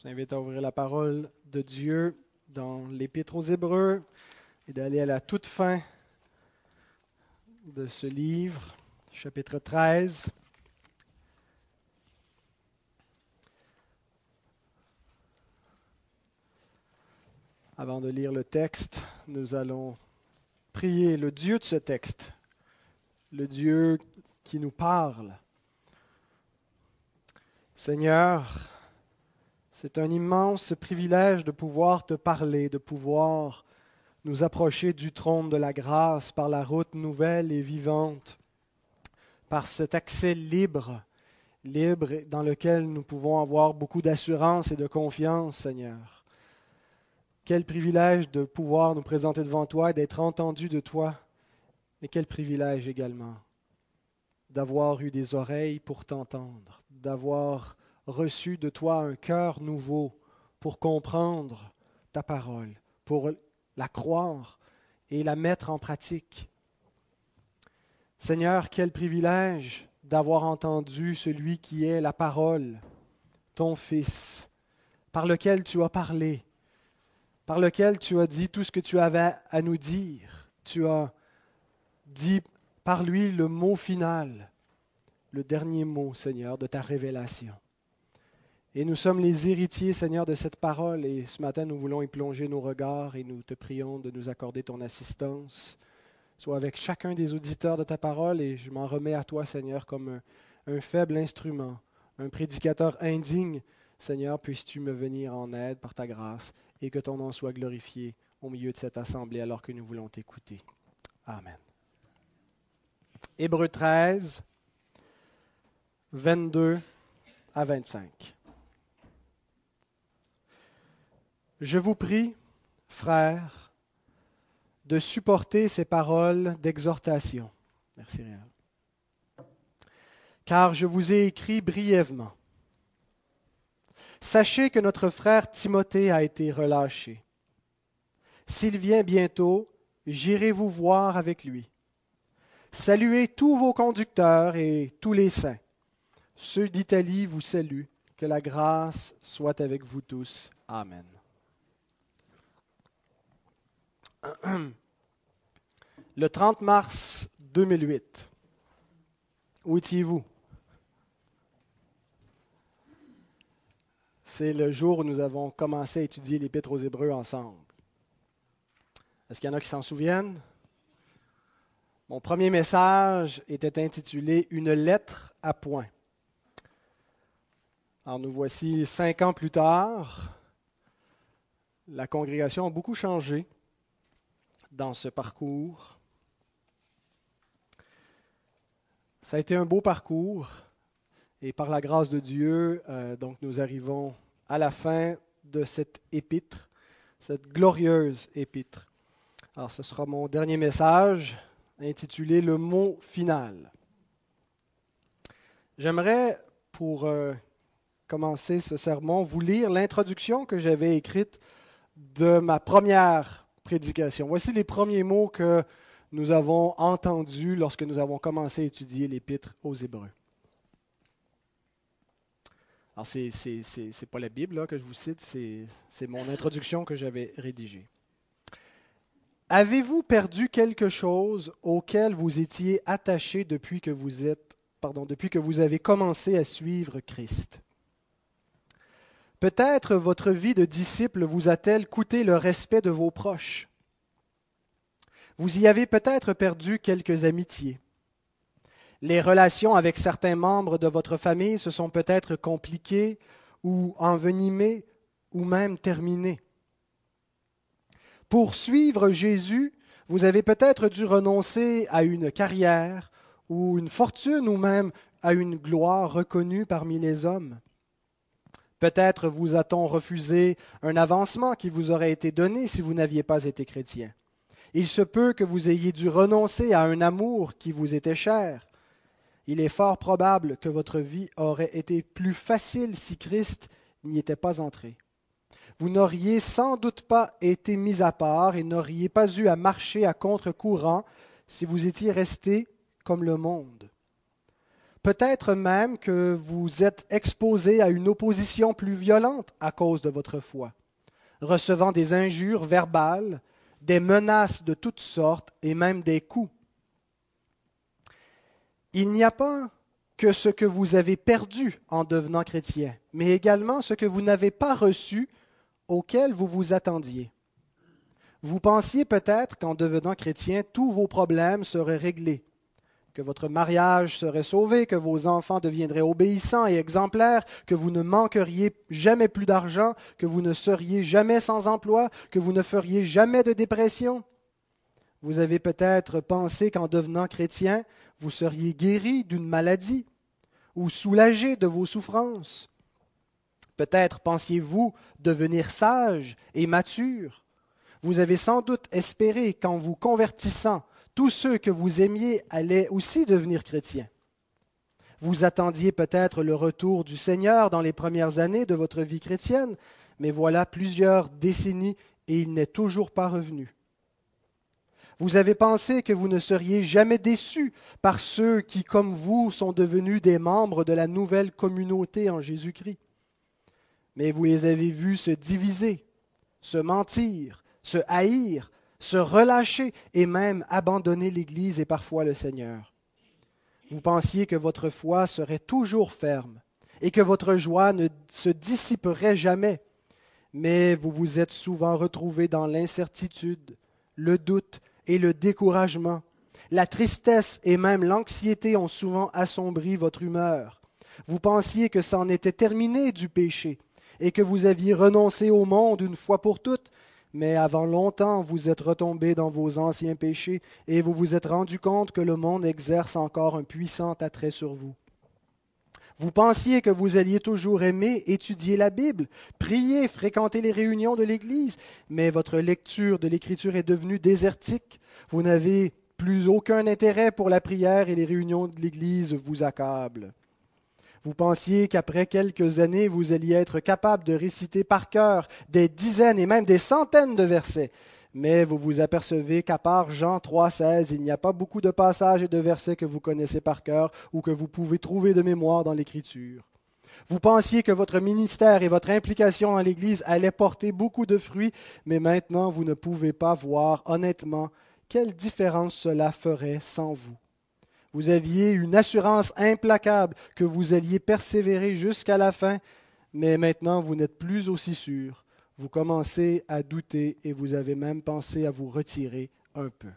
Je vous invite à ouvrir la parole de Dieu dans l'Épître aux Hébreux et d'aller à la toute fin de ce livre, chapitre 13. Avant de lire le texte, nous allons prier le Dieu de ce texte, le Dieu qui nous parle. Seigneur, c'est un immense privilège de pouvoir te parler, de pouvoir nous approcher du trône de la grâce par la route nouvelle et vivante, par cet accès libre, libre dans lequel nous pouvons avoir beaucoup d'assurance et de confiance, Seigneur. Quel privilège de pouvoir nous présenter devant toi et d'être entendu de toi, mais quel privilège également d'avoir eu des oreilles pour t'entendre, d'avoir reçu de toi un cœur nouveau pour comprendre ta parole, pour la croire et la mettre en pratique. Seigneur, quel privilège d'avoir entendu celui qui est la parole, ton Fils, par lequel tu as parlé, par lequel tu as dit tout ce que tu avais à nous dire. Tu as dit par lui le mot final, le dernier mot, Seigneur, de ta révélation. Et nous sommes les héritiers, Seigneur, de cette parole. Et ce matin, nous voulons y plonger nos regards et nous te prions de nous accorder ton assistance. Sois avec chacun des auditeurs de ta parole et je m'en remets à toi, Seigneur, comme un, faible instrument, un prédicateur indigne. Seigneur, puisses-tu me venir en aide par ta grâce et que ton nom soit glorifié au milieu de cette assemblée alors que nous voulons t'écouter. Amen. Hébreu 13, 22 à 25. Je vous prie, frères, de supporter ces paroles d'exhortation. Merci, Réal. Car je vous ai écrit brièvement. Sachez que notre frère Timothée a été relâché. S'il vient bientôt, j'irai vous voir avec lui. Saluez tous vos conducteurs et tous les saints. Ceux d'Italie vous saluent. Que la grâce soit avec vous tous. Amen. Le 30 mars 2008. Où étiez-vous? C'est le jour où nous avons commencé à étudier l'Épître aux Hébreux ensemble. Est-ce qu'il y en a qui s'en souviennent? Mon premier message était intitulé Une lettre à point. Alors nous voici cinq ans plus tard. La congrégation a beaucoup changé dans ce parcours. Ça a été un beau parcours et par la grâce de Dieu, euh, donc nous arrivons à la fin de cette épître, cette glorieuse épître. Alors ce sera mon dernier message intitulé Le mot final. J'aimerais, pour euh, commencer ce sermon, vous lire l'introduction que j'avais écrite de ma première Voici les premiers mots que nous avons entendus lorsque nous avons commencé à étudier l'Épître aux Hébreux. Alors, ce n'est pas la Bible que je vous cite, c'est mon introduction que j'avais rédigée. Avez-vous perdu quelque chose auquel vous étiez attaché depuis que vous avez commencé à suivre Christ? Peut-être votre vie de disciple vous a-t-elle coûté le respect de vos proches. Vous y avez peut-être perdu quelques amitiés. Les relations avec certains membres de votre famille se sont peut-être compliquées ou envenimées ou même terminées. Pour suivre Jésus, vous avez peut-être dû renoncer à une carrière ou une fortune ou même à une gloire reconnue parmi les hommes. Peut-être vous a-t-on refusé un avancement qui vous aurait été donné si vous n'aviez pas été chrétien. Il se peut que vous ayez dû renoncer à un amour qui vous était cher. Il est fort probable que votre vie aurait été plus facile si Christ n'y était pas entré. Vous n'auriez sans doute pas été mis à part et n'auriez pas eu à marcher à contre-courant si vous étiez resté comme le monde. Peut-être même que vous êtes exposé à une opposition plus violente à cause de votre foi, recevant des injures verbales, des menaces de toutes sortes et même des coups. Il n'y a pas que ce que vous avez perdu en devenant chrétien, mais également ce que vous n'avez pas reçu auquel vous vous attendiez. Vous pensiez peut-être qu'en devenant chrétien, tous vos problèmes seraient réglés que votre mariage serait sauvé, que vos enfants deviendraient obéissants et exemplaires, que vous ne manqueriez jamais plus d'argent, que vous ne seriez jamais sans emploi, que vous ne feriez jamais de dépression. Vous avez peut-être pensé qu'en devenant chrétien, vous seriez guéri d'une maladie ou soulagé de vos souffrances. Peut-être pensiez-vous devenir sage et mature. Vous avez sans doute espéré qu'en vous convertissant, tous ceux que vous aimiez allaient aussi devenir chrétiens. Vous attendiez peut-être le retour du Seigneur dans les premières années de votre vie chrétienne, mais voilà plusieurs décennies et il n'est toujours pas revenu. Vous avez pensé que vous ne seriez jamais déçus par ceux qui, comme vous, sont devenus des membres de la nouvelle communauté en Jésus-Christ. Mais vous les avez vus se diviser, se mentir, se haïr, se relâcher et même abandonner l'Église et parfois le Seigneur. Vous pensiez que votre foi serait toujours ferme et que votre joie ne se dissiperait jamais, mais vous vous êtes souvent retrouvé dans l'incertitude, le doute et le découragement. La tristesse et même l'anxiété ont souvent assombri votre humeur. Vous pensiez que c'en était terminé du péché et que vous aviez renoncé au monde une fois pour toutes, mais avant longtemps vous êtes retombé dans vos anciens péchés et vous vous êtes rendu compte que le monde exerce encore un puissant attrait sur vous. Vous pensiez que vous alliez toujours aimer étudier la Bible, prier, fréquenter les réunions de l'Église, mais votre lecture de l'Écriture est devenue désertique. Vous n'avez plus aucun intérêt pour la prière et les réunions de l'Église vous accablent. Vous pensiez qu'après quelques années, vous alliez être capable de réciter par cœur des dizaines et même des centaines de versets. Mais vous vous apercevez qu'à part Jean 3,16, il n'y a pas beaucoup de passages et de versets que vous connaissez par cœur ou que vous pouvez trouver de mémoire dans l'Écriture. Vous pensiez que votre ministère et votre implication dans l'Église allaient porter beaucoup de fruits, mais maintenant vous ne pouvez pas voir honnêtement quelle différence cela ferait sans vous. Vous aviez une assurance implacable que vous alliez persévérer jusqu'à la fin, mais maintenant vous n'êtes plus aussi sûr. Vous commencez à douter et vous avez même pensé à vous retirer un peu.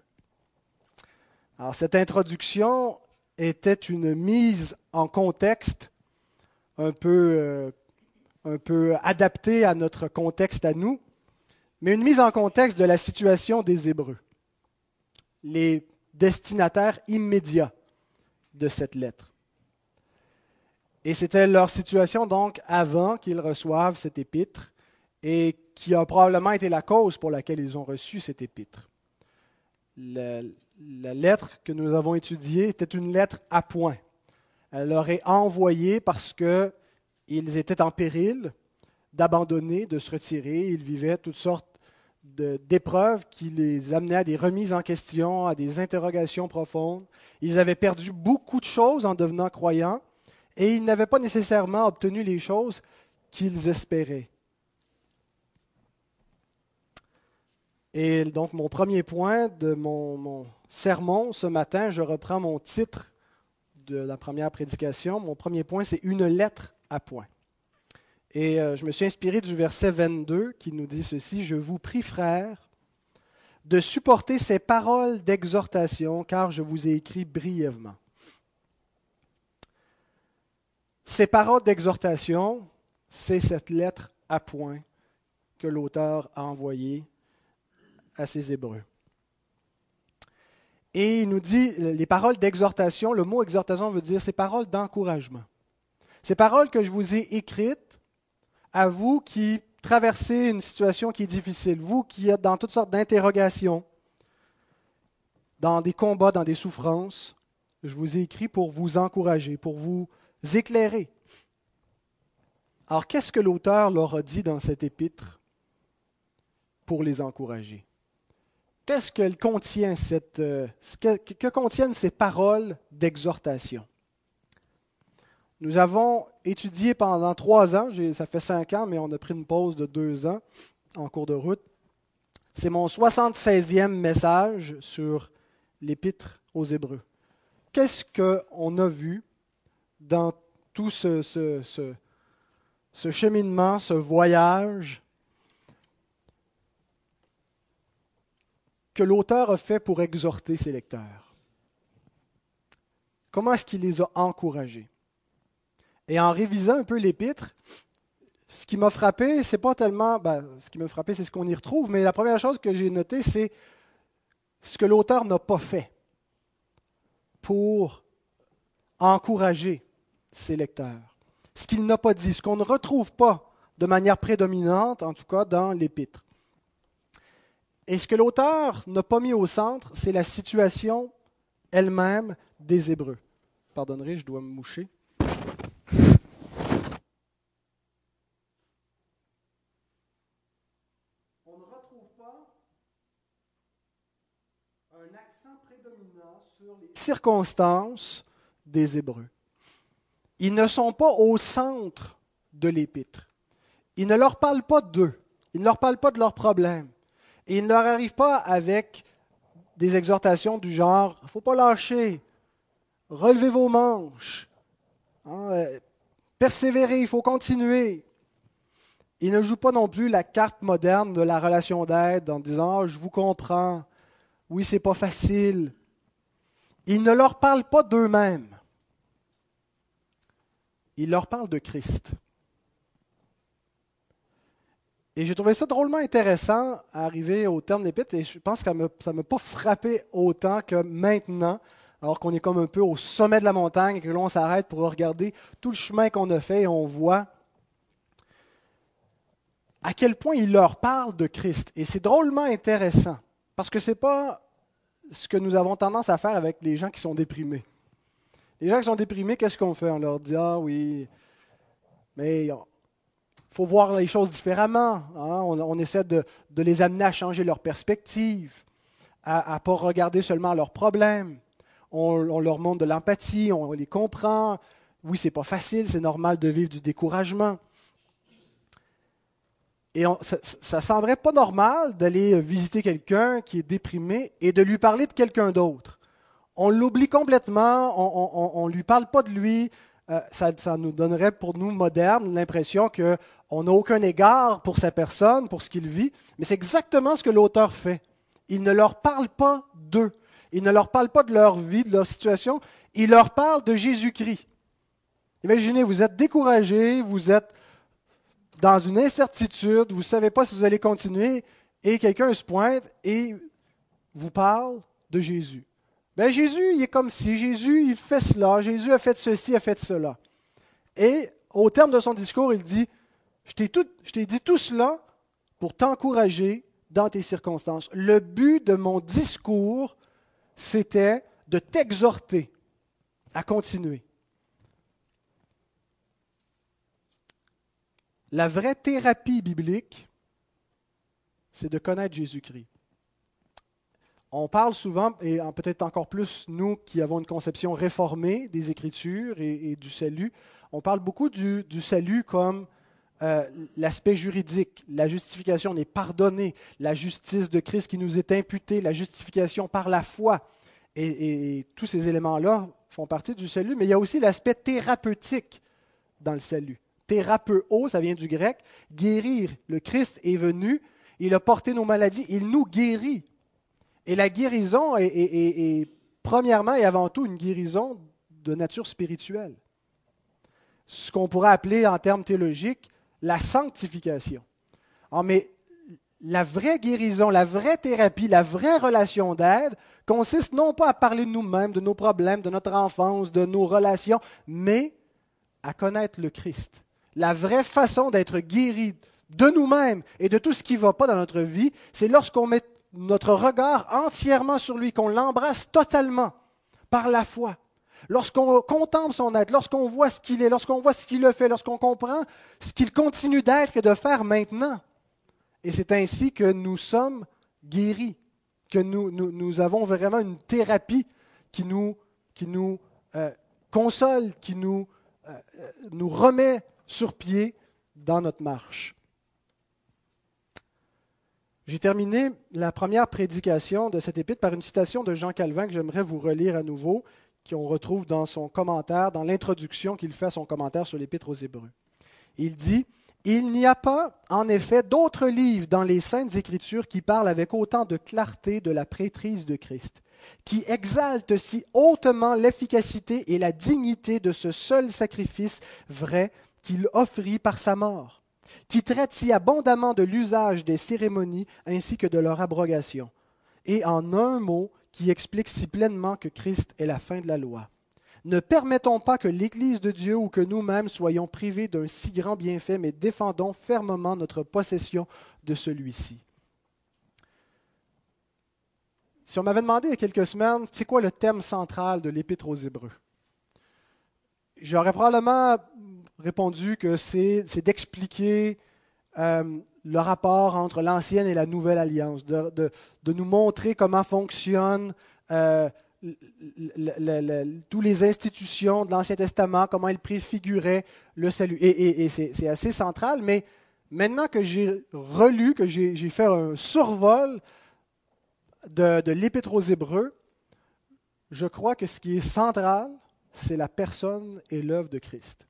Alors cette introduction était une mise en contexte un peu, euh, un peu adaptée à notre contexte à nous, mais une mise en contexte de la situation des Hébreux, les destinataires immédiats de cette lettre. Et c'était leur situation donc avant qu'ils reçoivent cette épître et qui a probablement été la cause pour laquelle ils ont reçu cette épître. La, lettre que nous avons étudiée était une lettre à point. Elle leur est envoyée parce qu'ils étaient en péril d'abandonner, de se retirer. Ils vivaient toutes sortes d'épreuves qui les amenaient à des remises en question, à des interrogations profondes. Ils avaient perdu beaucoup de choses en devenant croyants et ils n'avaient pas nécessairement obtenu les choses qu'ils espéraient. Et donc mon premier point de mon, mon, sermon ce matin, je reprends mon titre de la première prédication. Mon premier point, c'est une lettre à point. Et euh, je me suis inspiré du verset 22 qui nous dit ceci, Je vous prie, frères, de supporter ces paroles d'exhortation, car je vous ai écrit brièvement. Ces paroles d'exhortation, c'est cette lettre à point que l'auteur a envoyée à ses Hébreux. Et il nous dit, les paroles d'exhortation, le mot exhortation veut dire ces paroles d'encouragement. Ces paroles que je vous ai écrites à vous qui traversez une situation qui est difficile, vous qui êtes dans toutes sortes d'interrogations, dans des combats, dans des souffrances, je vous ai écrit pour vous encourager, pour vous éclairer. Alors, qu'est-ce que l'auteur leur a dit dans cet épître pour les encourager? Qu'est-ce qu'elle contient cette, euh, que contiennent ces paroles d'exhortation? Nous avons étudié pendant trois ans, ça fait cinq ans, mais on a pris une pause de deux ans en cours de route. C'est mon 76e message sur l'épître aux Hébreux. Qu'est-ce qu'on a vu dans tout ce, ce, cheminement, ce voyage que l'auteur a fait pour exhorter ses lecteurs? Comment est-ce qu'il les a encouragés? Et en révisant un peu l'épître, ce qui m'a frappé, c'est pas tellement. Ben, ce qui m'a frappé, c'est ce qu'on y retrouve, mais la première chose que j'ai notée, c'est ce que l'auteur n'a pas fait pour encourager ses lecteurs. Ce qu'il n'a pas dit, ce qu'on ne retrouve pas de manière prédominante, en tout cas dans l'épître. Et ce que l'auteur n'a pas mis au centre, c'est la situation elle-même des Hébreux. Pardonnerez, je dois me moucher. Circonstances des Hébreux. Ils ne sont pas au centre de l'épître. Il ne leur parle pas d'eux. Il ne leur parle pas de leurs problèmes. Et il ne leur arrive pas avec des exhortations du genre faut pas lâcher, relevez vos manches, hein, euh, persévérez, il faut continuer. Il ne joue pas non plus la carte moderne de la relation d'aide en disant ah, Je vous comprends, oui, c'est pas facile, il ne leur parle pas d'eux-mêmes. Il leur parle de Christ. Et j'ai trouvé ça drôlement intéressant à arriver au terme l'épître, et je pense que ça ne m'a pas frappé autant que maintenant, alors qu'on est comme un peu au sommet de la montagne et que l'on s'arrête pour regarder tout le chemin qu'on a fait et on voit à quel point il leur parle de Christ. Et c'est drôlement intéressant, parce que ce n'est pas ce que nous avons tendance à faire avec les gens qui sont déprimés. Les gens qui sont déprimés, qu'est-ce qu'on fait? On leur dit Ah oui, mais il faut voir les choses différemment. Hein? On, essaie de, les amener à changer leur perspective, à ne pas regarder seulement leurs problèmes. On, on leur montre de l'empathie, on les comprend. Oui, c'est pas facile, c'est normal de vivre du découragement. Et ça, ne semblerait pas normal d'aller visiter quelqu'un qui est déprimé et de lui parler de quelqu'un d'autre. On l'oublie complètement, on ne lui parle pas de lui. Euh, ça, ça, nous donnerait pour nous modernes l'impression qu'on n'a aucun égard pour sa personne, pour ce qu'il vit. Mais c'est exactement ce que l'auteur fait. Il ne leur parle pas d'eux. Il ne leur parle pas de leur vie, de leur situation. Il leur parle de Jésus-Christ. Imaginez, vous êtes découragé, vous êtes dans une incertitude, vous ne savez pas si vous allez continuer, et quelqu'un se pointe et vous parle de Jésus. Ben Jésus, il est comme si, Jésus, il fait cela, Jésus a fait ceci, a fait cela. Et au terme de son discours, il dit, je t'ai dit tout cela pour t'encourager dans tes circonstances. Le but de mon discours, c'était de t'exhorter à continuer. La vraie thérapie biblique, c'est de connaître Jésus-Christ. On parle souvent, et peut-être encore plus nous qui avons une conception réformée des Écritures et, du salut, on parle beaucoup du, salut comme euh, l'aspect juridique. La justification, on est pardonné. La justice de Christ qui nous est imputée, la justification par la foi. et tous ces éléments-là font partie du salut, mais il y a aussi l'aspect thérapeutique dans le salut thérapeo, ça vient du grec, guérir. Le Christ est venu, il a porté nos maladies, il nous guérit. Et la guérison est, premièrement et avant tout une guérison de nature spirituelle. Ce qu'on pourrait appeler en termes théologiques la sanctification. Ah, mais la vraie guérison, la vraie thérapie, la vraie relation d'aide consiste non pas à parler de nous-mêmes, de nos problèmes, de notre enfance, de nos relations, mais à connaître le Christ, la vraie façon d'être guéri de nous-mêmes et de tout ce qui ne va pas dans notre vie, c'est lorsqu'on met notre regard entièrement sur lui, qu'on l'embrasse totalement par la foi. Lorsqu'on contemple son être, lorsqu'on voit ce qu'il est, lorsqu'on voit ce qu'il a fait, lorsqu'on comprend ce qu'il continue d'être et de faire maintenant. Et c'est ainsi que nous sommes guéris, que nous, avons vraiment une thérapie qui nous, euh, console, qui nous nous remet sur pied dans notre marche. J'ai terminé la première prédication de cette épître par une citation de Jean Calvin que j'aimerais vous relire à nouveau, qu'on retrouve dans son commentaire, dans l'introduction qu'il fait à son commentaire sur l'épître aux Hébreux. Il dit Il n'y a pas, en effet, d'autres livres dans les Saintes Écritures qui parlent avec autant de clarté de la prêtrise de Christ, qui exaltent si hautement l'efficacité et la dignité de ce seul sacrifice vrai qu'il offrit par sa mort qui traite si abondamment de l'usage des cérémonies ainsi que de leur abrogation, et en un mot qui explique si pleinement que Christ est la fin de la loi. Ne permettons pas que l'Église de Dieu ou que nous-mêmes soyons privés d'un si grand bienfait, mais défendons fermement notre possession de celui-ci. Si on m'avait demandé il y a quelques semaines, c'est quoi le thème central de l'Épître aux Hébreux? J'aurais probablement répondu que c'est d'expliquer euh, le rapport entre l'ancienne et la nouvelle alliance, de, nous montrer comment fonctionnent euh, toutes les institutions de l'Ancien Testament, comment elles préfiguraient le salut. Et, c'est assez central, mais maintenant que j'ai relu, que j'ai fait un survol de l'Épître aux Hébreux, je crois que ce qui est central, c'est la personne et l'œuvre de Christ.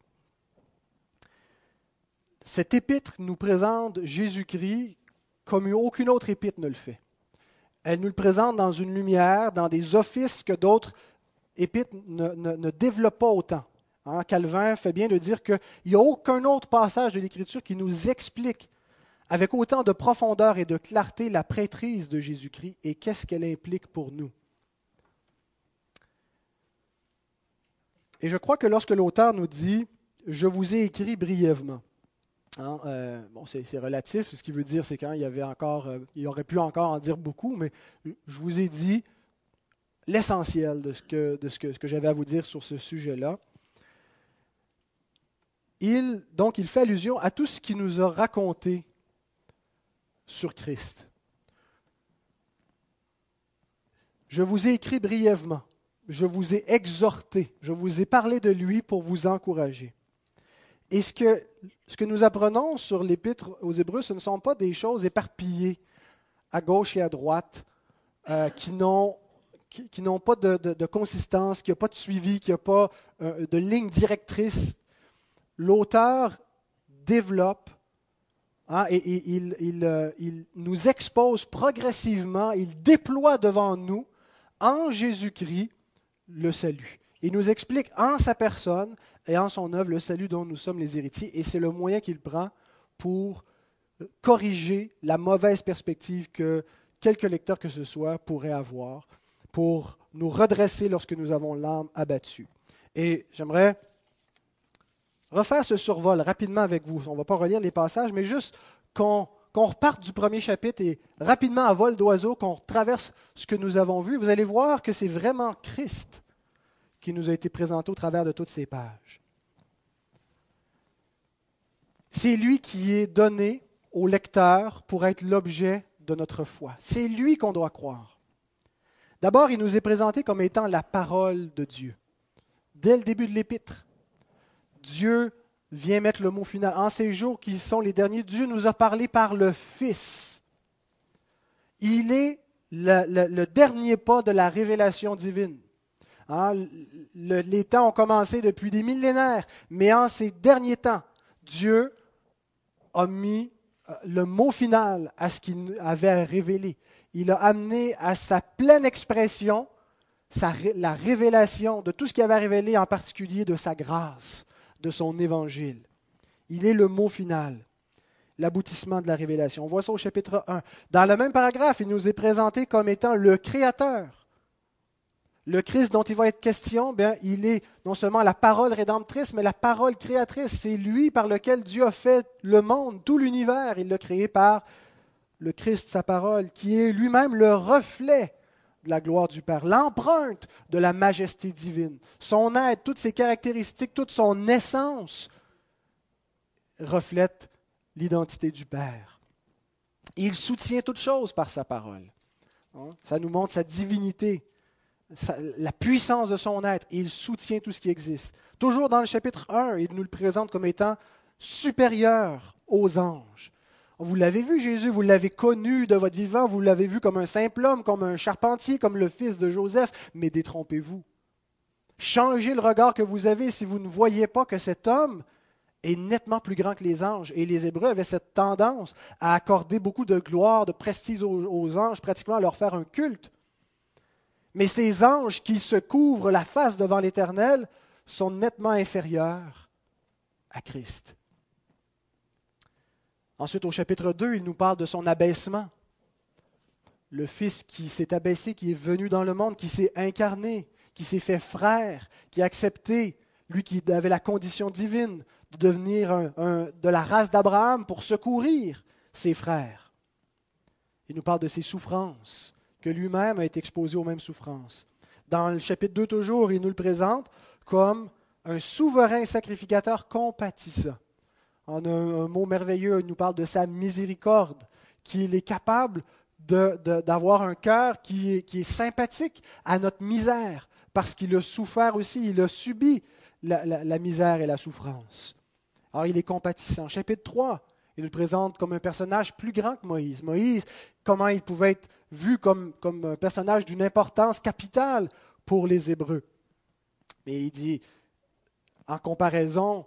Cette épître nous présente Jésus-Christ comme aucune autre épître ne le fait. Elle nous le présente dans une lumière, dans des offices que d'autres épîtres ne, développent pas autant. Hein, Calvin fait bien de dire qu'il n'y a aucun autre passage de l'Écriture qui nous explique avec autant de profondeur et de clarté la prêtrise de Jésus-Christ et qu'est-ce qu'elle implique pour nous. Et je crois que lorsque l'auteur nous dit Je vous ai écrit brièvement, Hein, euh, bon, c'est, relatif. Ce qu'il veut dire, c'est quand il y avait encore, euh, il aurait pu encore en dire beaucoup, mais je vous ai dit l'essentiel de ce que, de ce que, ce que j'avais à vous dire sur ce sujet-là. Il, donc, il fait allusion à tout ce qu'il nous a raconté sur Christ. Je vous ai écrit brièvement, je vous ai exhorté, je vous ai parlé de lui pour vous encourager. Et ce que, ce que nous apprenons sur l'épître aux Hébreux, ce ne sont pas des choses éparpillées à gauche et à droite, euh, qui n'ont pas de, consistance, qui n'ont pas de suivi, qui n'ont pas euh, de ligne directrice. L'auteur développe hein, et, euh, il, nous expose progressivement, il déploie devant nous, en Jésus-Christ, le salut. Il nous explique en sa personne et en son œuvre le salut dont nous sommes les héritiers. Et c'est le moyen qu'il prend pour corriger la mauvaise perspective que quelque lecteur que ce soit pourrait avoir, pour nous redresser lorsque nous avons l'âme abattue. Et j'aimerais refaire ce survol rapidement avec vous. On ne va pas relire les passages, mais juste qu'on reparte du premier chapitre et rapidement à vol d'oiseau, qu'on traverse ce que nous avons vu. Vous allez voir que c'est vraiment Christ qui nous a été présenté au travers de toutes ces pages. C'est lui qui est donné au lecteur pour être l'objet de notre foi. C'est lui qu'on doit croire. D'abord, il nous est présenté comme étant la parole de Dieu. Dès le début de l'épître, Dieu vient mettre le mot final. En ces jours qui sont les derniers, Dieu nous a parlé par le Fils. Il est le, dernier pas de la révélation divine. Hein, les temps ont commencé depuis des millénaires, mais en ces derniers temps, Dieu a mis euh, le mot final à ce qu'il avait révélé. Il a amené à sa pleine expression la révélation de tout ce qu'il avait révélé, en particulier de sa grâce, de son évangile. Il est le mot final, l'aboutissement de la révélation. On voit ça au chapitre 1. Dans le même paragraphe, il nous est présenté comme étant le Créateur le Christ dont il va être question, bien, il est non seulement la parole rédemptrice, mais la parole créatrice. C'est lui par lequel Dieu a fait le monde, tout l'univers. Il l'a créé par le Christ, sa parole, qui est lui-même le reflet de la gloire du Père, l'empreinte de la majesté divine. Son être, toutes ses caractéristiques, toute son essence reflètent l'identité du Père. Il soutient toutes choses par sa parole. Hein? Ça nous montre sa divinité la puissance de son être, il soutient tout ce qui existe. Toujours dans le chapitre 1, il nous le présente comme étant supérieur aux anges. Vous l'avez vu, Jésus, vous l'avez connu de votre vivant, vous l'avez vu comme un simple homme, comme un charpentier, comme le fils de Joseph, mais détrompez-vous. Changez le regard que vous avez si vous ne voyez pas que cet homme est nettement plus grand que les anges. Et les Hébreux avaient cette tendance à accorder beaucoup de gloire, de prestige aux, anges, pratiquement à leur faire un culte. Mais ces anges qui se couvrent la face devant l'Éternel sont nettement inférieurs à Christ. Ensuite, au chapitre 2, il nous parle de son abaissement. Le Fils qui s'est abaissé, qui est venu dans le monde, qui s'est incarné, qui s'est fait frère, qui a accepté, lui qui avait la condition divine, de devenir de la race d'Abraham pour secourir ses frères. Il nous parle de ses souffrances, que lui-même a été exposé aux mêmes souffrances. Dans le chapitre 2 toujours, il nous le présente comme un souverain sacrificateur compatissant. En un, mot merveilleux, il nous parle de sa miséricorde, qu'il est capable d'avoir un cœur qui est, qui est sympathique à notre misère, parce qu'il a souffert aussi, il a subi la, misère et la souffrance. Alors il est compatissant. Chapitre 3, il le présente comme un personnage plus grand que Moïse. Moïse, comment il pouvait être vu comme, un personnage d'une importance capitale pour les Hébreux. Mais il dit, en comparaison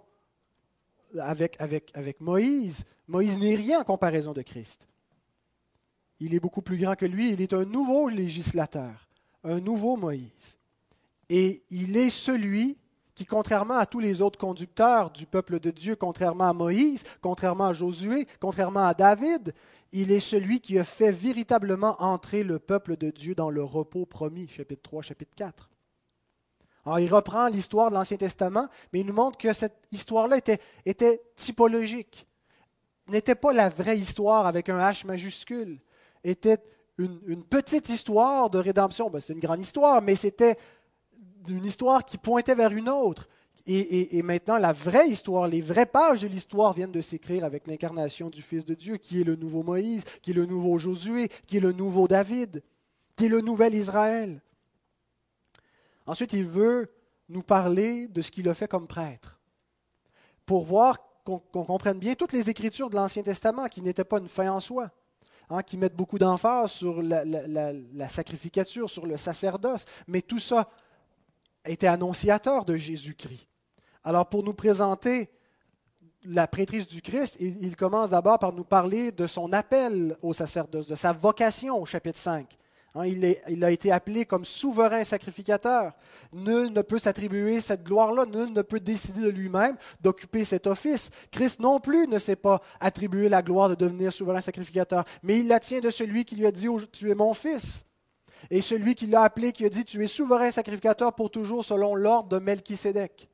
avec, avec, avec Moïse, Moïse n'est rien en comparaison de Christ. Il est beaucoup plus grand que lui, il est un nouveau législateur, un nouveau Moïse. Et il est celui qui, contrairement à tous les autres conducteurs du peuple de Dieu, contrairement à Moïse, contrairement à Josué, contrairement à David, il est celui qui a fait véritablement entrer le peuple de Dieu dans le repos promis, chapitre 3, chapitre 4. Alors, il reprend l'histoire de l'Ancien Testament, mais il nous montre que cette histoire-là était, typologique, n'était pas la vraie histoire avec un H majuscule, était une, petite histoire de rédemption. Ben, c'est une grande histoire, mais c'était une histoire qui pointait vers une autre. Et, et, maintenant, la vraie histoire, les vraies pages de l'histoire viennent de s'écrire avec l'incarnation du Fils de Dieu, qui est le nouveau Moïse, qui est le nouveau Josué, qui est le nouveau David, qui est le nouvel Israël. Ensuite, il veut nous parler de ce qu'il a fait comme prêtre, pour voir qu'on comprenne bien toutes les écritures de l'Ancien Testament, qui n'étaient pas une fin en soi, hein, qui mettent beaucoup d'emphase sur la, sacrificature, sur le sacerdoce, mais tout ça était annonciateur de Jésus-Christ. Alors, pour nous présenter la prêtrise du Christ, il, il commence d'abord par nous parler de son appel au sacerdoce, de sa vocation au chapitre 5. Hein, il, a été appelé comme souverain sacrificateur. Nul ne peut s'attribuer cette gloire-là, nul ne peut décider de lui-même d'occuper cet office. Christ non plus ne s'est pas attribué la gloire de devenir souverain sacrificateur, mais il la tient de celui qui lui a dit Tu es mon fils. Et celui qui l'a appelé, qui a dit Tu es souverain sacrificateur pour toujours selon l'ordre de Melchisédek.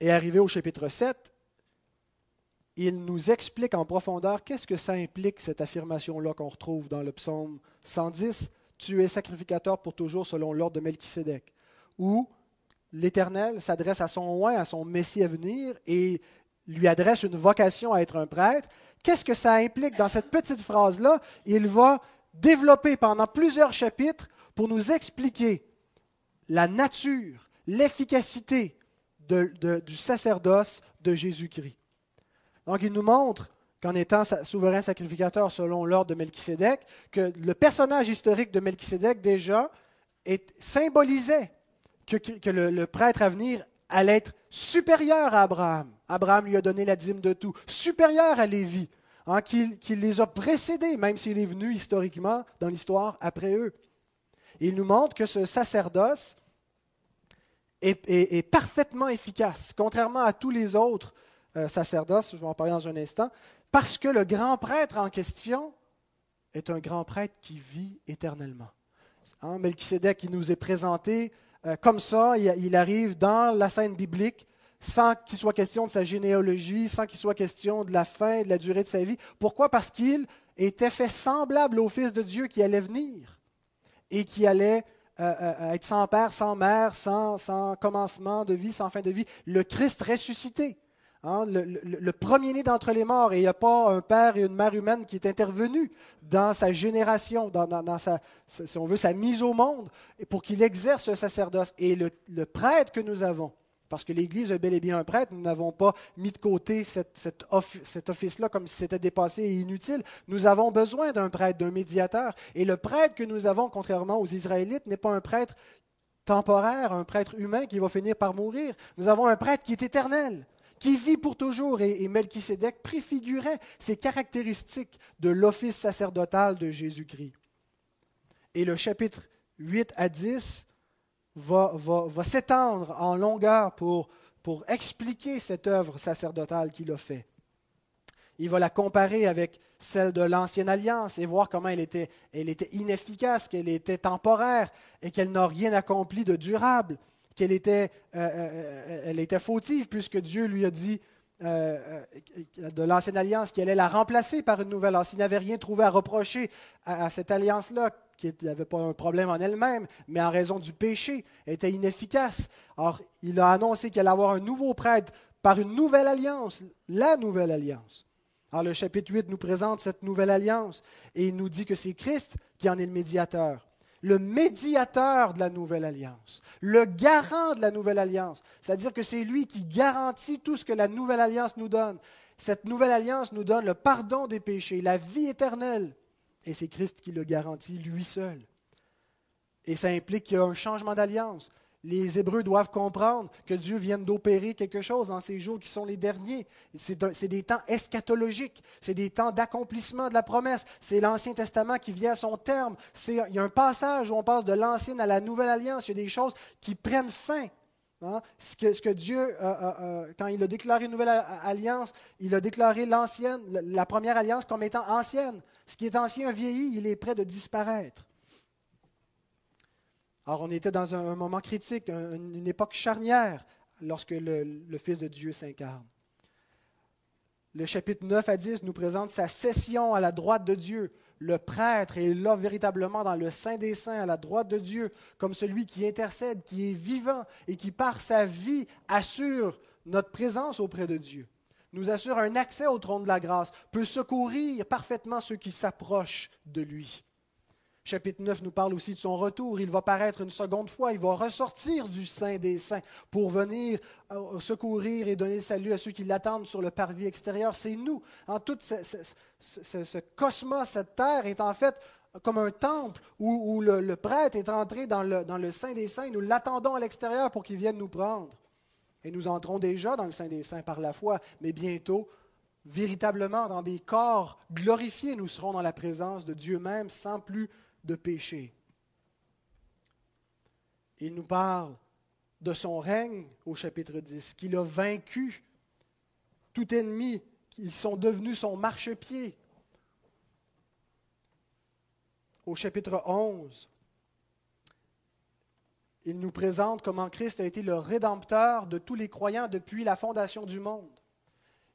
Et arrivé au chapitre 7, il nous explique en profondeur qu'est-ce que ça implique, cette affirmation-là qu'on retrouve dans le psaume 110, Tu es sacrificateur pour toujours selon l'ordre de Melchisédek, où l'Éternel s'adresse à son oint, à son Messie à venir, et lui adresse une vocation à être un prêtre. Qu'est-ce que ça implique? Dans cette petite phrase-là Il va développer pendant plusieurs chapitres pour nous expliquer la nature, l'efficacité du sacerdoce de Jésus-Christ. Donc il nous montre qu'en étant souverain sacrificateur selon l'ordre de Melchisédek, que le personnage historique de Melchisédek déjà est, symbolisait que, le, prêtre à venir allait être supérieur à Abraham. Abraham lui a donné la dîme de tout, supérieur à Lévi, hein, qu'il les a précédés, même s'il est venu historiquement dans l'histoire après eux. il nous montre que ce sacerdoce est parfaitement efficace, contrairement à tous les autres euh, sacerdoce, je vais en parler dans un instant, parce que le grand prêtre en question est un grand prêtre qui vit éternellement. Hein, Melchisedec, qui nous est présenté euh, comme ça, il, arrive dans la scène biblique sans qu'il soit question de sa généalogie, sans qu'il soit question de la fin, de la durée de sa vie. Pourquoi? Parce qu'il était fait semblable au Fils de Dieu qui allait venir et qui allait euh, être sans père, sans mère, sans, commencement de vie, sans fin de vie, le Christ ressuscité. Hein, le, premier-né d'entre les morts, et il n'y a pas un père et une mère humaine qui est intervenu dans sa génération, dans, sa, si on veut, sa mise au monde, pour qu'il exerce ce sacerdoce. Et le, prêtre que nous avons, parce que l'Église a bel et bien un prêtre, nous n'avons pas mis de côté cet office-là comme si c'était dépassé et inutile. Nous avons besoin d'un prêtre, d'un médiateur. Et le prêtre que nous avons, contrairement aux Israélites, n'est pas un prêtre temporaire, un prêtre humain qui va finir par mourir. Nous avons un prêtre qui est éternel qui vit pour toujours. Et, Melchisédek préfigurait ces caractéristiques de l'office sacerdotal de Jésus-Christ. Et le chapitre 8 à 10 va, s'étendre en longueur pour, expliquer cette œuvre sacerdotale qu'il a fait. Il va la comparer avec celle de l'Ancienne Alliance et voir comment elle était, elle était inefficace, qu'elle était temporaire et qu'elle n'a rien accompli de durable qu'elle était, euh, euh, euh, elle était fautive, puisque Dieu lui a dit de l'ancienne alliance qu'elle allait la remplacer par une nouvelle. Alors, s'il n'avait rien trouvé à reprocher à, cette alliance-là, qui n'avait pas un problème en elle-même, mais en raison du péché, était inefficace. Alors, il a annoncé qu'il allait avoir un nouveau prêtre par une nouvelle alliance, la nouvelle alliance. Alors, le chapitre 8 nous présente cette nouvelle alliance et il nous dit que c'est Christ qui en est le médiateur le médiateur de la nouvelle alliance, le garant de la nouvelle alliance. C'est-à-dire que c'est lui qui garantit tout ce que la nouvelle alliance nous donne. Cette nouvelle alliance nous donne le pardon des péchés, la vie éternelle. Et c'est Christ qui le garantit lui seul. Et ça implique qu'il y a un changement d'alliance les Hébreux doivent comprendre que Dieu vient d'opérer quelque chose dans ces jours qui sont les derniers. C'est des temps eschatologiques, c'est des temps d'accomplissement de la promesse. C'est l'Ancien Testament qui vient à son terme. Il y a un passage où on passe de l'Ancienne à la Nouvelle Alliance. Il y a des choses qui prennent fin. Hein. Ce, que, Dieu, quand il a déclaré une nouvelle alliance, il a déclaré l'ancienne, la première alliance comme étant ancienne. Ce qui est ancien vieilli, il est prêt de disparaître. Alors on était dans un, moment critique, une époque charnière lorsque le, Fils de Dieu s'incarne. Le chapitre 9 à 10 nous présente sa session à la droite de Dieu. Le prêtre est là véritablement dans le Saint des Saints, à la droite de Dieu, comme celui qui intercède, qui est vivant et qui, par sa vie, assure notre présence auprès de Dieu, nous assure un accès au trône de la grâce, peut secourir parfaitement ceux qui s'approchent de lui. Chapitre 9 nous parle aussi de son retour. Il va paraître une seconde fois. Il va ressortir du sein des saints pour venir euh, secourir et donner salut à ceux qui l'attendent sur le parvis extérieur. C'est nous. En tout ce, cosmos, cette terre est en fait comme un temple où, le, prêtre est entré dans le, dans le sein des saints. Nous l'attendons à l'extérieur pour qu'il vienne nous prendre. Et nous entrons déjà dans le sein des saints par la foi, mais bientôt, véritablement, dans des corps glorifiés, nous serons dans la présence de Dieu même sans plus de péché. Il nous parle de son règne au chapitre 10, qu'il a vaincu tout ennemi, qu'ils sont devenus son marchepied. Au chapitre 11, il nous présente comment Christ a été le rédempteur de tous les croyants depuis la fondation du monde.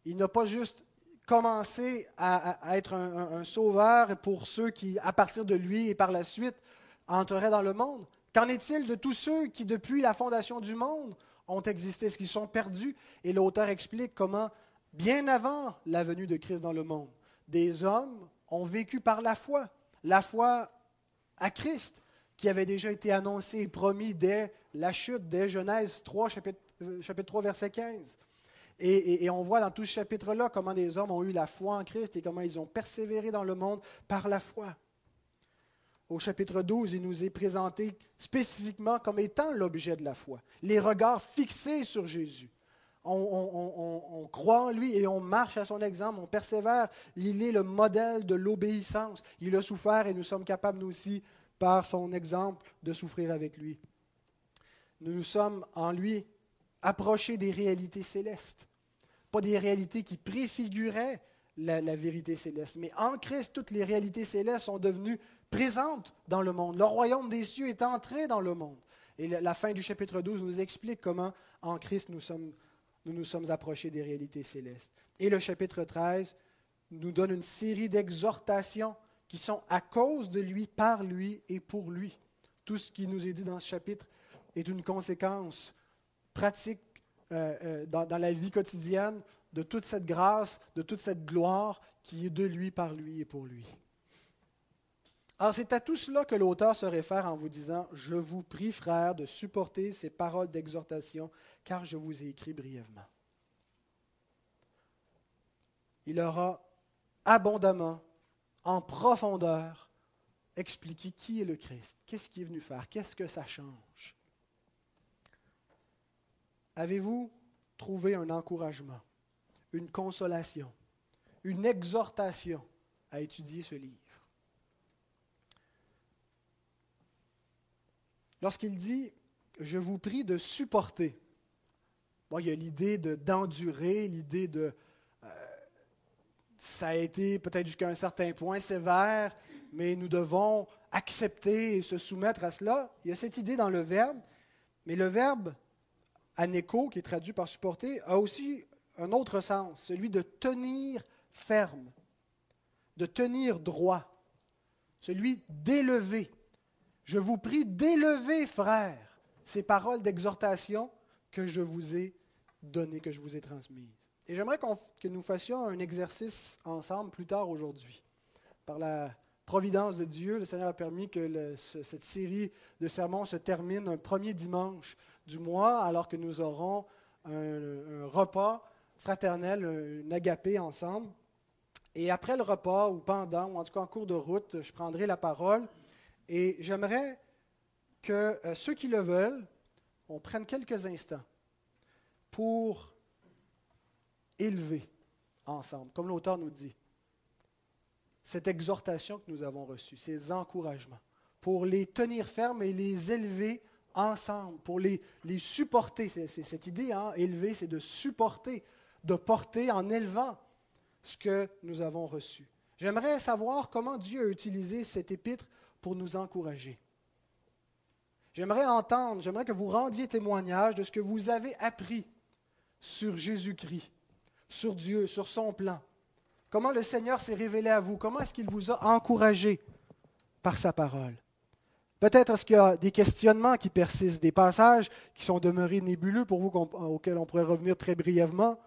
Il n'a pas juste commencer à, être un, sauveur pour ceux qui, à partir de lui et par la suite, entreraient dans le monde. Qu'en est-il de tous ceux qui, depuis la fondation du monde, ont existé, ce qu'ils sont perdus? Et l'auteur explique comment, bien avant la venue de Christ dans le monde, des hommes ont vécu par la foi, la foi à Christ, qui avait déjà été annoncé et promis dès la chute, dès Genèse 3, chapitre, euh, chapitre 3, verset 15. Et, on voit dans tout ce chapitre-là comment des hommes ont eu la foi en Christ et comment ils ont persévéré dans le monde par la foi. Au chapitre 12, il nous est présenté spécifiquement comme étant l'objet de la foi, les regards fixés sur Jésus. On, croit en lui et on marche à son exemple, on persévère. Il est le modèle de l'obéissance. Il a souffert et nous sommes capables, nous aussi, par son exemple, de souffrir avec lui. Nous nous sommes en lui approchés des réalités célestes pas des réalités qui préfiguraient la, vérité céleste. Mais en Christ, toutes les réalités célestes sont devenues présentes dans le monde. Le royaume des cieux est entré dans le monde. Et la, fin du chapitre 12 nous explique comment en Christ nous nous sommes approchés des réalités célestes. Et le chapitre 13 nous donne une série d'exhortations qui sont à cause de lui, par lui et pour lui. Tout ce qui nous est dit dans ce chapitre est une conséquence pratique euh, euh, dans, la vie quotidienne de toute cette grâce, de toute cette gloire qui est de lui, par lui et pour lui. Alors c'est à tout cela que l'auteur se réfère en vous disant, Je vous prie, frères, de supporter ces paroles d'exhortation, car je vous ai écrit brièvement. Il aura abondamment, en profondeur, expliqué qui est le Christ, qu'est-ce qu'il est venu faire, qu'est-ce que ça change. Avez-vous trouvé un encouragement, une consolation, une exhortation à étudier ce livre? Lorsqu'il dit Je vous prie de supporter, bon, il y a l'idée d'endurer, l'idée de. Ça a été peut-être jusqu'à un certain point sévère, mais nous devons accepter et se soumettre à cela. Il y a cette idée dans le verbe, mais le verbe anéco, qui est traduit par supporter, a aussi un autre sens, celui de tenir ferme, de tenir droit, celui d'élever. Je vous prie d'élever, frères, ces paroles d'exhortation que je vous ai données, que je vous ai transmises. Et j'aimerais que nous fassions un exercice ensemble plus tard aujourd'hui. Par la providence de Dieu, le Seigneur a permis que cette série de sermons se termine un premier dimanche du mois, alors que nous aurons un, repas fraternel, un agapé ensemble. Et après le repas, ou pendant, ou en tout cas en cours de route, je prendrai la parole et j'aimerais que euh, ceux qui le veulent, on prenne quelques instants pour élever ensemble, comme l'auteur nous dit, cette exhortation que nous avons reçue, ces encouragements, pour les tenir fermes et les élever ensemble, pour les, les supporter. Cette idée, hein, élever, c'est de supporter, de porter en élevant ce que nous avons reçu. J'aimerais savoir comment Dieu a utilisé cet épître pour nous encourager. J'aimerais entendre, j'aimerais que vous rendiez témoignage de ce que vous avez appris sur Jésus-Christ, sur Dieu, sur son plan. Comment le Seigneur s'est révélé à vous, comment est-ce qu'il vous a encouragé par sa parole? Peut-être est-ce qu'il y a des questionnements qui persistent, des passages qui sont demeurés nébuleux pour vous, auxquels on pourrait revenir très brièvement.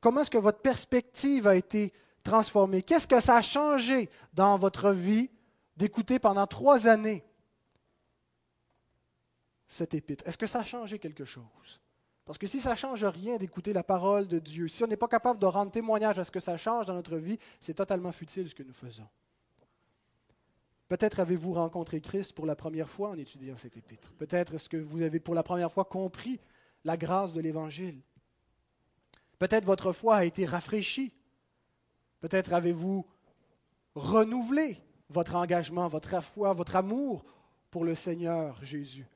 Comment est-ce que votre perspective a été transformée? Qu'est-ce que ça a changé dans votre vie d'écouter pendant trois années cet épître? Est-ce que ça a changé quelque chose? Parce que si ça ne change rien d'écouter la parole de Dieu, si on n'est pas capable de rendre témoignage à ce que ça change dans notre vie, c'est totalement futile ce que nous faisons. Peut-être avez-vous rencontré Christ pour la première fois en étudiant cet épître. Peut-être est-ce que vous avez pour la première fois compris la grâce de l'Évangile. Peut-être votre foi a été rafraîchie. Peut-être avez-vous renouvelé votre engagement, votre foi, votre amour pour le Seigneur Jésus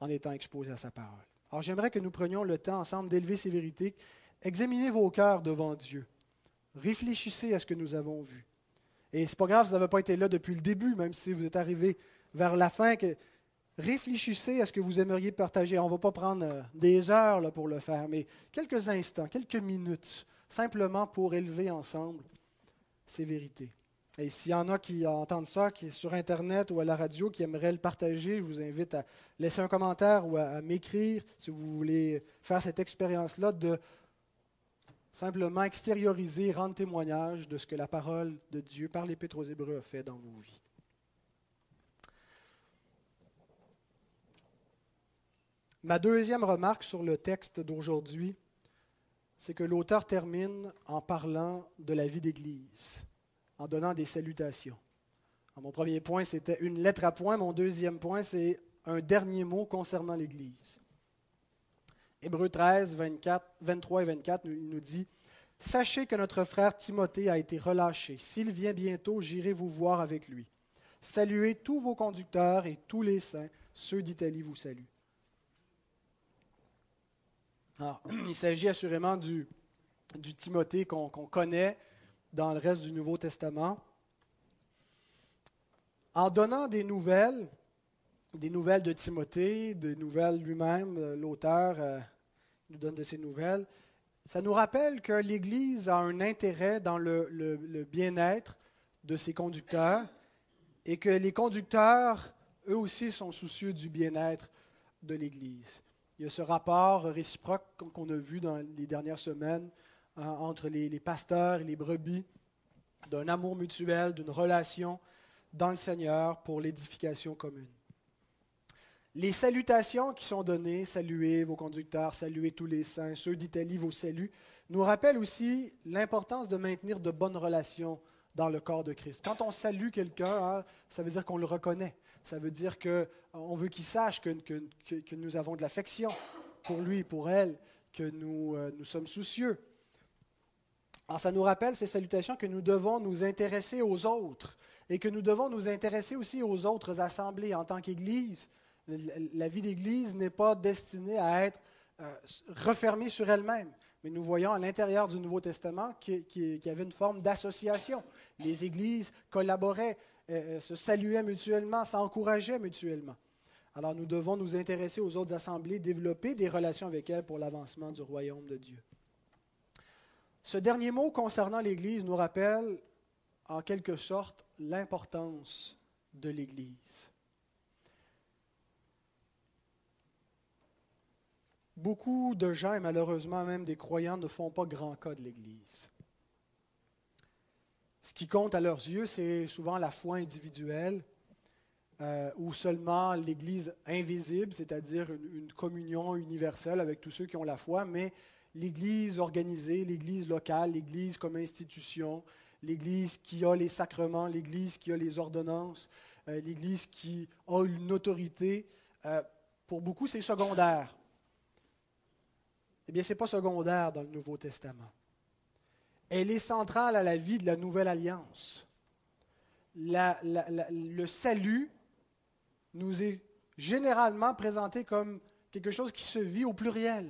en étant exposé à sa parole. Alors j'aimerais que nous prenions le temps ensemble d'élever ces vérités. Examinez vos cœurs devant Dieu. Réfléchissez à ce que nous avons vu. Et ce n'est pas grave si vous n'avez pas été là depuis le début, même si vous êtes arrivé vers la fin, que réfléchissez à ce que vous aimeriez partager. On ne va pas prendre euh, des heures pour le faire, mais quelques instants, quelques minutes, simplement pour élever ensemble ces vérités. Et s'il y en a qui entendent ça, qui est sur Internet ou à la radio, qui aimeraient le partager, je vous invite à laisser un commentaire ou à, m'écrire si vous voulez faire cette expérience-là de simplement extérioriser, rendre témoignage de ce que la parole de Dieu par l'Épître aux Hébreux a fait dans vos vies. Ma deuxième remarque sur le texte d'aujourd'hui, c'est que l'auteur termine en parlant de la vie d'Église en donnant des salutations. mon premier point, c'était une lettre à point. Mon deuxième point, c'est un dernier mot concernant l'Église. Hébreu 13, 24, 23 et 24, il nous dit Sachez que notre frère Timothée a été relâché. S'il vient bientôt, j'irai vous voir avec lui. Saluez tous vos conducteurs et tous les saints. Ceux d'Italie vous saluent. il s'agit assurément du Timothée qu'on connaît, dans le reste du Nouveau Testament. En donnant des nouvelles, des nouvelles de Timothée, des nouvelles lui-même, euh, l'auteur euh, nous donne de ces nouvelles, ça nous rappelle que l'Église a un intérêt dans le, le bien-être de ses conducteurs et que les conducteurs, eux aussi, sont soucieux du bien-être de l'Église. Il y a ce rapport réciproque qu'on a vu dans les dernières semaines hein, entre les, pasteurs et les brebis, d'un amour mutuel, d'une relation dans le Seigneur pour l'édification commune. Les salutations qui sont données, saluez vos conducteurs, saluez tous les saints, ceux d'Italie vous saluent, nous rappellent aussi l'importance de maintenir de bonnes relations dans le corps de Christ. Quand on salue quelqu'un, hein, ça veut dire qu'on le reconnaît. Ça veut dire qu'on veut qu'il sache que, nous avons de l'affection pour lui, pour elle, que nous, euh, nous sommes soucieux. Alors, ça nous rappelle ces salutations que nous devons nous intéresser aux autres et que nous devons nous intéresser aussi aux autres assemblées en tant qu'Église la vie d'Église n'est pas destinée à être euh, refermée sur elle-même. Mais nous voyons à l'intérieur du Nouveau Testament qu'il y avait une forme d'association. Les églises collaboraient, euh, euh, se saluaient mutuellement, s'encourageaient mutuellement. Alors nous devons nous intéresser aux autres assemblées, développer des relations avec elles pour l'avancement du royaume de Dieu. Ce dernier mot concernant l'Église nous rappelle en quelque sorte l'importance de l'Église. Beaucoup de gens, et malheureusement même des croyants, ne font pas grand cas de l'Église. Ce qui compte à leurs yeux, c'est souvent la foi individuelle, euh, ou seulement l'Église invisible, c'est-à-dire une, communion universelle avec tous ceux qui ont la foi, mais l'Église organisée, l'Église locale, l'Église comme institution, l'Église qui a les sacrements, l'Église qui a les ordonnances, euh, l'Église qui a une autorité, euh, pour beaucoup c'est secondaire eh bien, ce n'est pas secondaire dans le Nouveau Testament. Elle est centrale à la vie de la nouvelle alliance. le salut nous est généralement présenté comme quelque chose qui se vit au pluriel.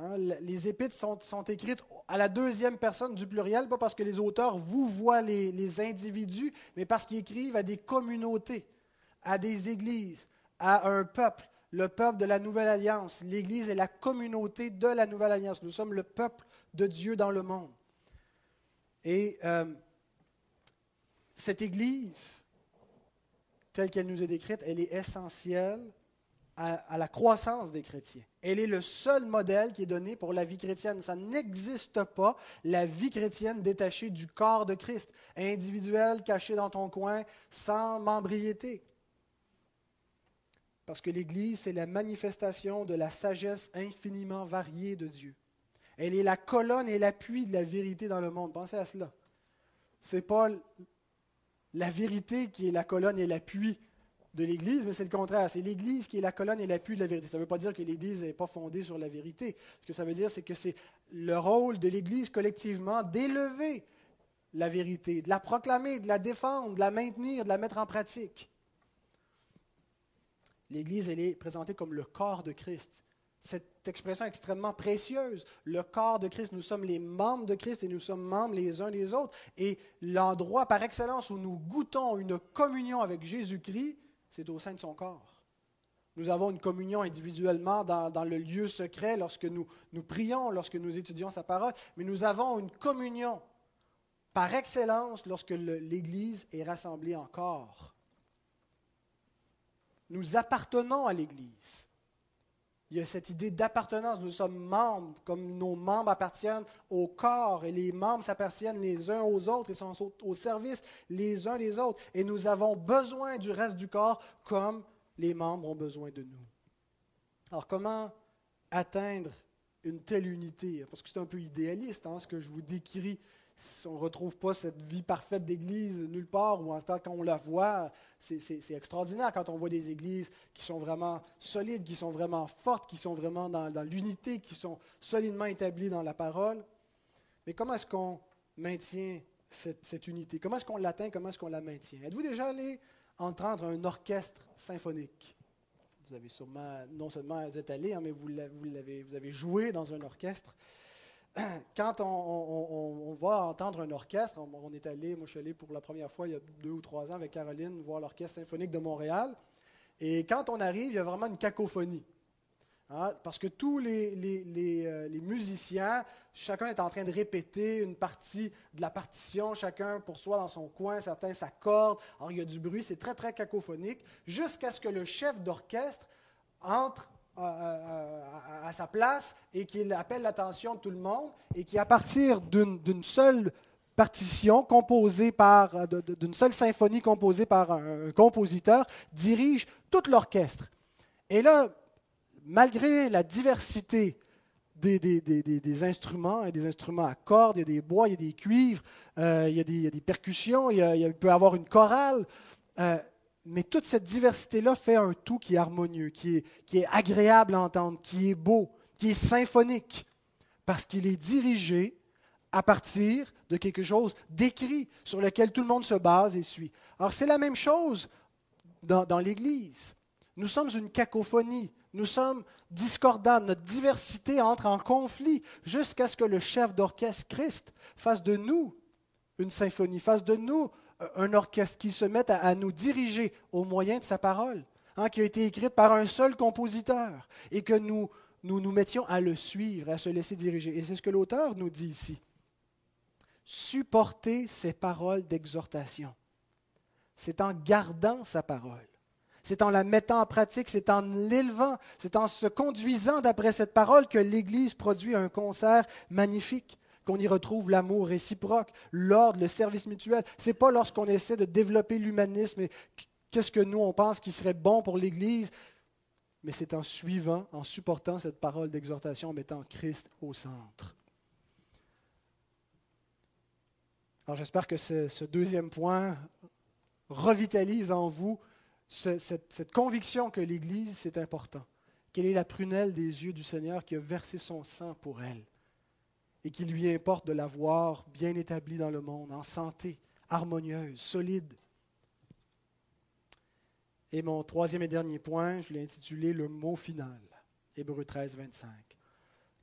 Hein, les épîtres sont, écrites à la deuxième personne du pluriel, pas parce que les auteurs vous voient les, individus, mais parce qu'ils écrivent à des communautés, à des églises, à un peuple le peuple de la nouvelle alliance. L'Église est la communauté de la nouvelle alliance. Nous sommes le peuple de Dieu dans le monde. Et euh, cette Église, telle qu'elle nous est décrite, elle est essentielle à, la croissance des chrétiens. Elle est le seul modèle qui est donné pour la vie chrétienne. Ça n'existe pas, la vie chrétienne détachée du corps de Christ, individuelle, cachée dans ton coin, sans membriété. Parce que l'Église, c'est la manifestation de la sagesse infiniment variée de Dieu. Elle est la colonne et l'appui de la vérité dans le monde. Pensez à cela. Ce n'est pas la vérité qui est la colonne et l'appui de l'Église, mais c'est le contraire. C'est l'Église qui est la colonne et l'appui de la vérité. Ça ne veut pas dire que l'Église n'est pas fondée sur la vérité. Ce que ça veut dire, c'est que c'est le rôle de l'Église collectivement d'élever la vérité, de la proclamer, de la défendre, de la maintenir, de la mettre en pratique. L'Église, elle est présentée comme le corps de Christ. Cette expression extrêmement précieuse, le corps de Christ, nous sommes les membres de Christ et nous sommes membres les uns des autres. Et l'endroit par excellence où nous goûtons une communion avec Jésus-Christ, c'est au sein de son corps. Nous avons une communion individuellement dans, le lieu secret lorsque nous, nous prions, lorsque nous étudions sa parole, mais nous avons une communion par excellence lorsque l'Église est rassemblée en corps nous appartenons à l'Église. Il y a cette idée d'appartenance. Nous sommes membres, comme nos membres appartiennent au corps, et les membres s'appartiennent les uns aux autres, ils sont au service les uns des autres. Et nous avons besoin du reste du corps comme les membres ont besoin de nous. Alors comment atteindre une telle unité? Parce que c'est un peu idéaliste, hein, ce que je vous décris on ne retrouve pas cette vie parfaite d'Église nulle part, ou en tant qu'on la voit, c'est extraordinaire quand on voit des églises qui sont vraiment solides, qui sont vraiment fortes, qui sont vraiment dans, l'unité, qui sont solidement établies dans la parole. Mais comment est-ce qu'on maintient cette, unité? Comment est-ce qu'on l'atteint? Comment est-ce qu'on la maintient? Êtes-vous déjà allé entendre un orchestre symphonique? Vous avez sûrement, non seulement vous êtes allé, hein, mais vous, vous avez joué dans un orchestre. quand on, va entendre un orchestre, on, est allé, moi je suis allé pour la première fois il y a deux ou trois ans avec Caroline voir l'Orchestre symphonique de Montréal. Et quand on arrive, il y a vraiment une cacophonie. Hein, parce que tous les, euh, les, musiciens, chacun est en train de répéter une partie de la partition, chacun pour soi dans son coin, certains s'accordent. Alors il y a du bruit, c'est très très cacophonique, jusqu'à ce que le chef d'orchestre entre à, sa place et qu'il appelle l'attention de tout le monde et qui, à partir d'une seule partition composée par, d'une seule symphonie composée par un, compositeur, dirige tout l'orchestre. Et là, malgré la diversité des, des, instruments, il y a des instruments à cordes, il y a des bois, il y a des cuivres, euh, il, y a des, percussions, il, peut y avoir une chorale. Euh, mais toute cette diversité-là fait un tout qui est harmonieux, qui est, agréable à entendre, qui est beau, qui est symphonique, parce qu'il est dirigé à partir de quelque chose d'écrit sur lequel tout le monde se base et suit. Alors c'est la même chose dans, dans l'Église. Nous sommes une cacophonie, nous sommes discordants, notre diversité entre en conflit jusqu'à ce que le chef d'orchestre Christ fasse de nous une symphonie, fasse de nous un orchestre qui se mette à, nous diriger au moyen de sa parole, hein, qui a été écrite par un seul compositeur, et que nous nous mettions à le suivre, à se laisser diriger. Et c'est ce que l'auteur nous dit ici. Supporter ses paroles d'exhortation. C'est en gardant sa parole. C'est en la mettant en pratique, c'est en l'élevant, c'est en se conduisant d'après cette parole que l'Église produit un concert magnifique qu'on y retrouve l'amour réciproque, l'ordre, le service mutuel. Ce n'est pas lorsqu'on essaie de développer l'humanisme et qu'est-ce que nous, on pense qui serait bon pour l'Église, mais c'est en suivant, en supportant cette parole d'exhortation, en mettant Christ au centre. Alors j'espère que ce, deuxième point revitalise en vous cette, cette conviction que l'Église, c'est important, qu'elle est la prunelle des yeux du Seigneur qui a versé son sang pour elle? Et qu'il lui importe de la voir bien établie dans le monde, en santé, harmonieuse, solide. Et mon troisième et dernier point, je l'ai intitulé le mot final, Hébreu 13, 25.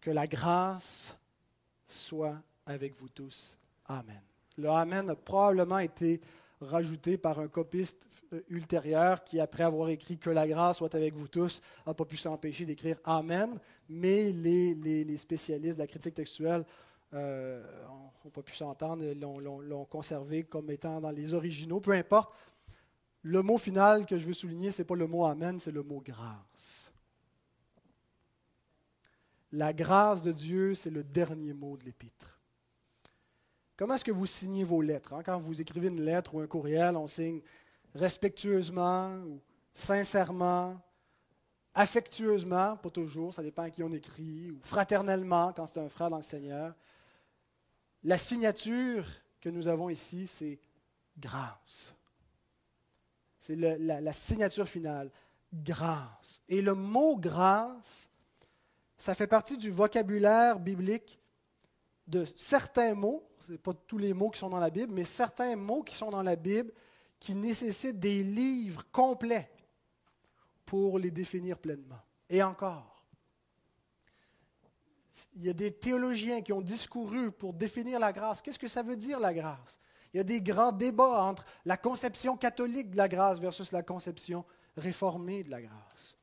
Que la grâce soit avec vous tous. Amen. Le Amen a probablement été rajouté par un copiste euh, ultérieur qui, après avoir écrit Que la grâce soit avec vous tous, n'a pas pu s'empêcher d'écrire Amen, mais les, spécialistes de la critique textuelle euh, n'ont pas pu s'entendre, l'ont conservé comme étant dans les originaux, peu importe. Le mot final que je veux souligner, ce n'est pas le mot Amen, c'est le mot grâce. La grâce de Dieu, c'est le dernier mot de l'épître. Comment est-ce que vous signez vos lettres? Hein? Quand vous écrivez une lettre ou un courriel, on signe respectueusement ou sincèrement, affectueusement, pas toujours, ça dépend à qui on écrit, ou fraternellement quand c'est un frère dans le Seigneur. La signature que nous avons ici, c'est grâce. C'est la, la signature finale, grâce. Et le mot grâce, ça fait partie du vocabulaire biblique de certains mots, ce n'est pas tous les mots qui sont dans la Bible, mais certains mots qui sont dans la Bible qui nécessitent des livres complets pour les définir pleinement. Et encore, il y a des théologiens qui ont discouru pour définir la grâce. Qu'est-ce que ça veut dire la grâce? Il y a des grands débats entre la conception catholique de la grâce versus la conception réformée de la grâce.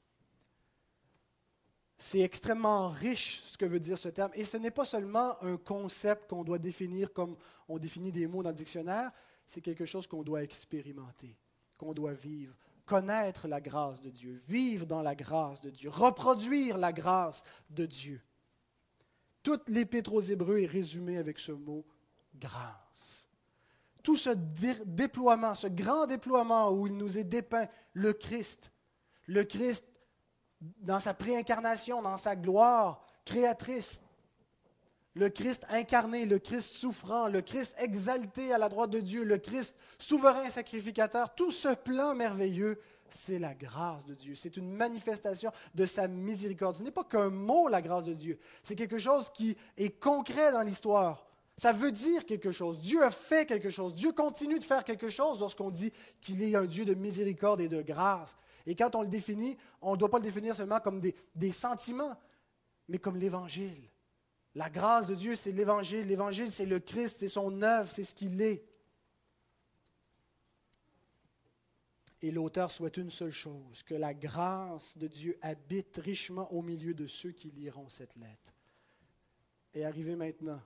C'est extrêmement riche ce que veut dire ce terme. Et ce n'est pas seulement un concept qu'on doit définir comme on définit des mots dans le dictionnaire, c'est quelque chose qu'on doit expérimenter, qu'on doit vivre, connaître la grâce de Dieu, vivre dans la grâce de Dieu, reproduire la grâce de Dieu. Toute l'épître aux Hébreux est résumée avec ce mot grâce. Tout ce déploiement, ce grand déploiement où il nous est dépeint le Christ, le Christ dans sa préincarnation, dans sa gloire créatrice. Le Christ incarné, le Christ souffrant, le Christ exalté à la droite de Dieu, le Christ souverain sacrificateur, tout ce plan merveilleux, c'est la grâce de Dieu. C'est une manifestation de sa miséricorde. Ce n'est pas qu'un mot, la grâce de Dieu. C'est quelque chose qui est concret dans l'histoire. Ça veut dire quelque chose. Dieu a fait quelque chose. Dieu continue de faire quelque chose lorsqu'on dit qu'il est un Dieu de miséricorde et de grâce. Et quand on le définit, on ne doit pas le définir seulement comme des, sentiments, mais comme l'Évangile. La grâce de Dieu, c'est l'Évangile. L'Évangile, c'est le Christ, c'est son œuvre, c'est ce qu'il est. Et l'auteur souhaite une seule chose, que la grâce de Dieu habite richement au milieu de ceux qui liront cette lettre. Et arrivé maintenant,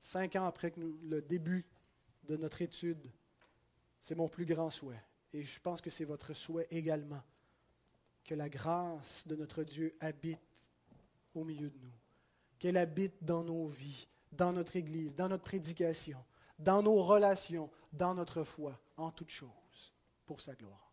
cinq ans après le début de notre étude, c'est mon plus grand souhait et je pense que c'est votre souhait également, que la grâce de notre Dieu habite au milieu de nous, qu'elle habite dans nos vies, dans notre Église, dans notre prédication, dans nos relations, dans notre foi, en toutes choses, pour sa gloire.